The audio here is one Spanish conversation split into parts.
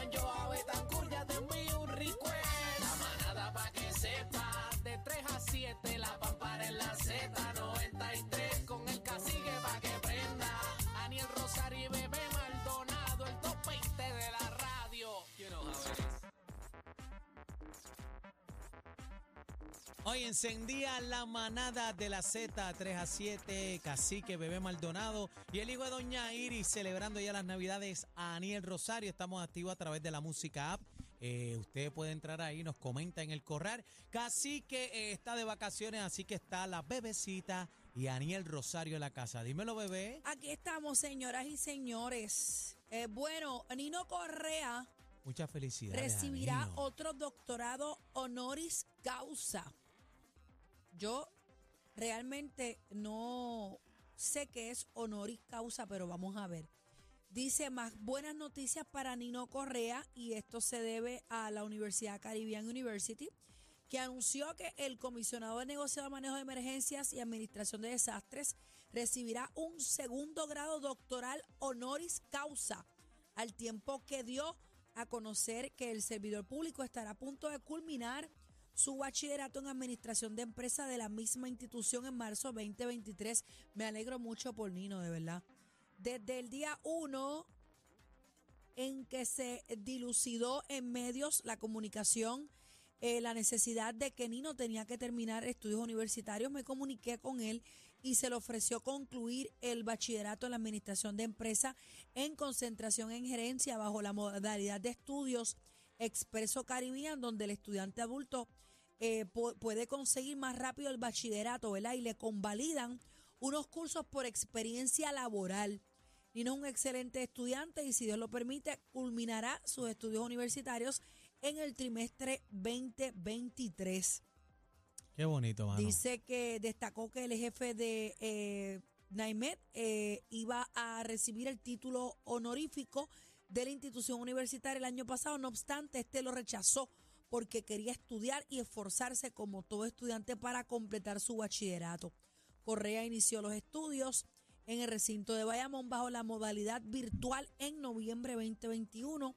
Me Hoy encendía la manada de la Z 3 a 7, Cacique, Bebé Maldonado y el hijo de Doña Iris celebrando ya las Navidades a Aniel Rosario. Estamos activos a través de la música app. Eh, usted puede entrar ahí, nos comenta en el corral. Cacique eh, está de vacaciones, así que está la bebecita y Aniel Rosario en la casa. Dímelo, bebé. Aquí estamos, señoras y señores. Eh, bueno, Nino Correa Mucha felicidad. recibirá otro doctorado honoris causa. Yo realmente no sé qué es honoris causa, pero vamos a ver. Dice más buenas noticias para Nino Correa y esto se debe a la Universidad Caribbean University que anunció que el comisionado de negociado de manejo de emergencias y administración de desastres recibirá un segundo grado doctoral honoris causa al tiempo que dio a conocer que el servidor público estará a punto de culminar su bachillerato en administración de empresa de la misma institución en marzo 2023. Me alegro mucho por Nino, de verdad. Desde el día 1 en que se dilucidó en medios la comunicación, eh, la necesidad de que Nino tenía que terminar estudios universitarios, me comuniqué con él y se le ofreció concluir el bachillerato en la administración de empresa en concentración en gerencia bajo la modalidad de estudios expreso Caribbean, donde el estudiante adulto eh, pu- puede conseguir más rápido el bachillerato, ¿verdad? Y le convalidan unos cursos por experiencia laboral. Nino es un excelente estudiante y si Dios lo permite, culminará sus estudios universitarios en el trimestre 2023. Qué bonito, mano. Dice que destacó que el jefe de eh, Naimet eh, iba a recibir el título honorífico de la institución universitaria el año pasado. No obstante, este lo rechazó porque quería estudiar y esforzarse como todo estudiante para completar su bachillerato. Correa inició los estudios en el recinto de Bayamón bajo la modalidad virtual en noviembre 2021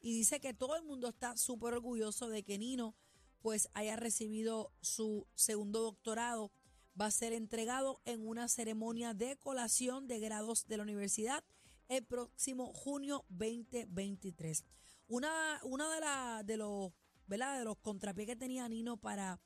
y dice que todo el mundo está súper orgulloso de que Nino pues haya recibido su segundo doctorado. Va a ser entregado en una ceremonia de colación de grados de la universidad el próximo junio 2023. Una, una de, la, de los ¿verdad? de los contrapiés que tenía Nino para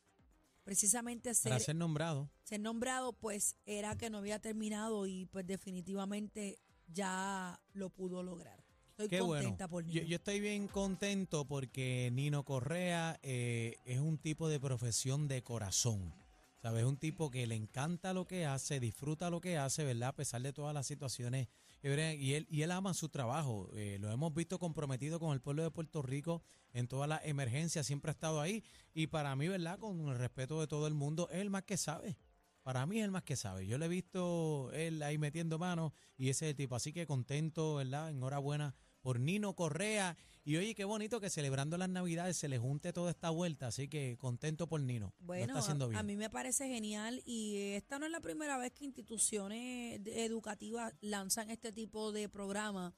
precisamente ser, Para ser nombrado. ser nombrado, pues era que no había terminado y pues definitivamente ya lo pudo lograr. Estoy Qué bueno. contenta por Yo, Nino. yo estoy bien contento porque Nino Correa eh, es un tipo de profesión de corazón. ¿Sabes? Es un tipo que le encanta lo que hace, disfruta lo que hace, ¿verdad? A pesar de todas las situaciones. Vienen, Y él, y él ama su trabajo. Eh, lo hemos visto comprometido con el pueblo de Puerto Rico en todas las emergencias. Siempre ha estado ahí. Y para mí, ¿verdad? Con el respeto de todo el mundo, es el más que sabe. Para mí es el más que sabe. Yo le he visto él ahí metiendo manos y ese es el tipo. Así que contento, ¿verdad? Enhorabuena por Nino Correa. Y oye, qué bonito que celebrando las Navidades se le junte toda esta vuelta. Así que contento por Nino. Lo Bueno, está haciendo a, bien. a mí me parece genial y esta no es la primera vez que instituciones educativas lanzan este tipo de programa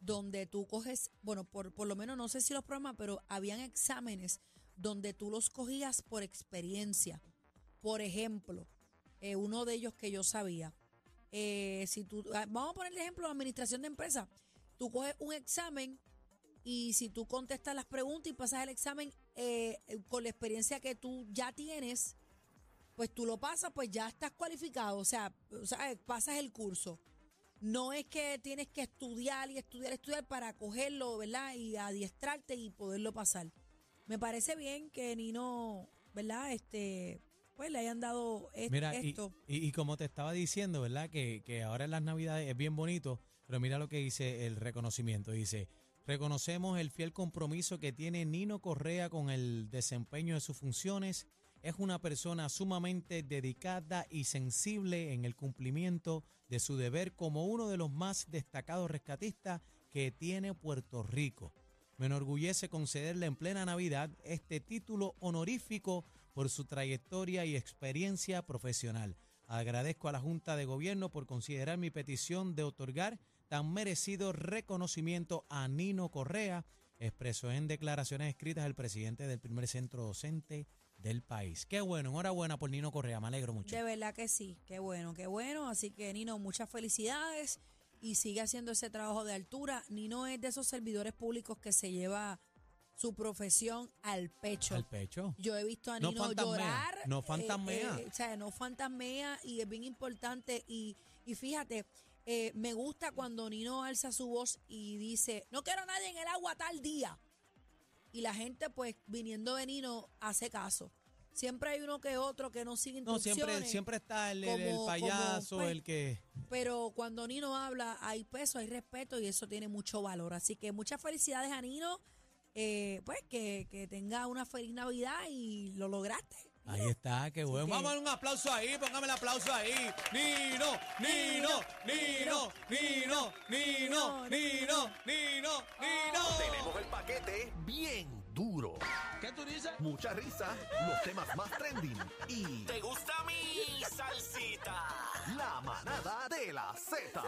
donde tú coges, bueno, por, por lo menos no sé si los programas, pero habían exámenes donde tú los cogías por experiencia. Por ejemplo, eh, uno de ellos que yo sabía, eh, si tú, ah, vamos a poner el ejemplo de administración de empresas, tú coges un examen y si tú contestas las preguntas y pasas el examen eh, eh, con la experiencia que tú ya tienes, pues tú lo pasas, pues ya estás cualificado, o sea, o sea, pasas el curso. No es que tienes que estudiar y estudiar, estudiar para cogerlo, ¿verdad? Y adiestrarte y poderlo pasar. Me parece bien que Nino, ¿verdad? Este, pues le hayan dado es- Mira, y, esto. y- y como te estaba diciendo, ¿verdad? Que, que ahora en las Navidades es bien bonito, pero mira lo que dice el reconocimiento. Dice, reconocemos el fiel compromiso que tiene Nino Correa con el desempeño de sus funciones. Es una persona sumamente dedicada y sensible en el cumplimiento de su deber como uno de los más destacados rescatistas que tiene Puerto Rico. Me enorgullece concederle en plena Navidad este título honorífico por su trayectoria y experiencia profesional. Agradezco a la Junta de Gobierno por considerar mi petición de otorgar tan merecido reconocimiento a Nino Correa, expresó en declaraciones escritas el presidente del primer centro docente del país. Qué bueno, enhorabuena por Nino Correa, me alegro mucho. De verdad que sí, qué bueno, qué bueno. Así que Nino, muchas felicidades y sigue haciendo ese trabajo de altura. Nino es de esos servidores públicos que se lleva su profesión al pecho. Al pecho. Yo he visto a No Nino fantasmea, llorar. no eh, fantasmea. eh, o sea, no fantasmea y es bien importante. Y, y fíjate, eh, me gusta cuando Nino alza su voz y dice, no quiero a nadie en el agua tal día. Y la gente, pues, viniendo de Nino, hace caso. Siempre hay uno que otro que no sigue No, instrucciones. siempre, siempre está el, el- payaso, como, pues, el que... Pero cuando Nino habla, hay peso, hay respeto y eso tiene mucho valor. Así que muchas felicidades a Nino. eh, pues que, que tenga una feliz Navidad y lo lograste. Ahí está, qué bueno. Vamos a dar un aplauso ahí, póngame el aplauso ahí. Nino, Nino, Nino, Nino, Nino, Nino, Nino, Nino. Tenemos el paquete bien duro. ¿Qué tú dices? Mucha risa, los temas más trending y ¿Te gusta mi salsita? la manada de la Z.